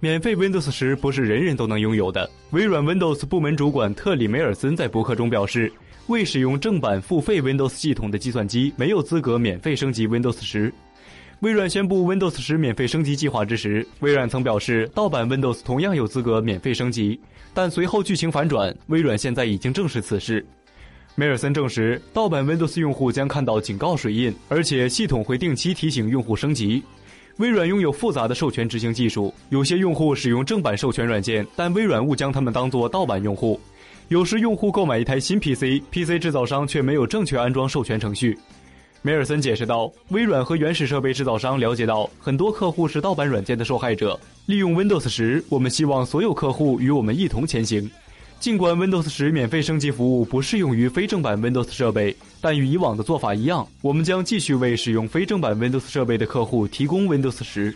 免费 Windows 十不是人人都能拥有的。微软 Windows 部门主管特里梅尔森在博客中表示，未使用正版付费 Windows 系统的计算机没有资格免费升级 Windows 十。微软宣布 Windows 十免费升级计划之时，微软曾表示，盗版 Windows 同样有资格免费升级。但随后剧情反转，微软现在已经证实此事。梅尔森证实，盗版 Windows 用户将看到警告水印，而且系统会定期提醒用户升级。微软拥有复杂的授权执行技术，有些用户使用正版授权软件，但微软误将他们当作盗版用户。有时用户购买一台新 PC，PC 制造商却没有正确安装授权程序。梅尔森解释道：“微软和原始设备制造商了解到，很多客户是盗版软件的受害者。利用 Windows 时，我们希望所有客户与我们一同前行。尽管 Windows 十免费升级服务不适用于非正版 Windows 设备，但与以往的做法一样，我们将继续为使用非正版 Windows 设备的客户提供 Windows 十。”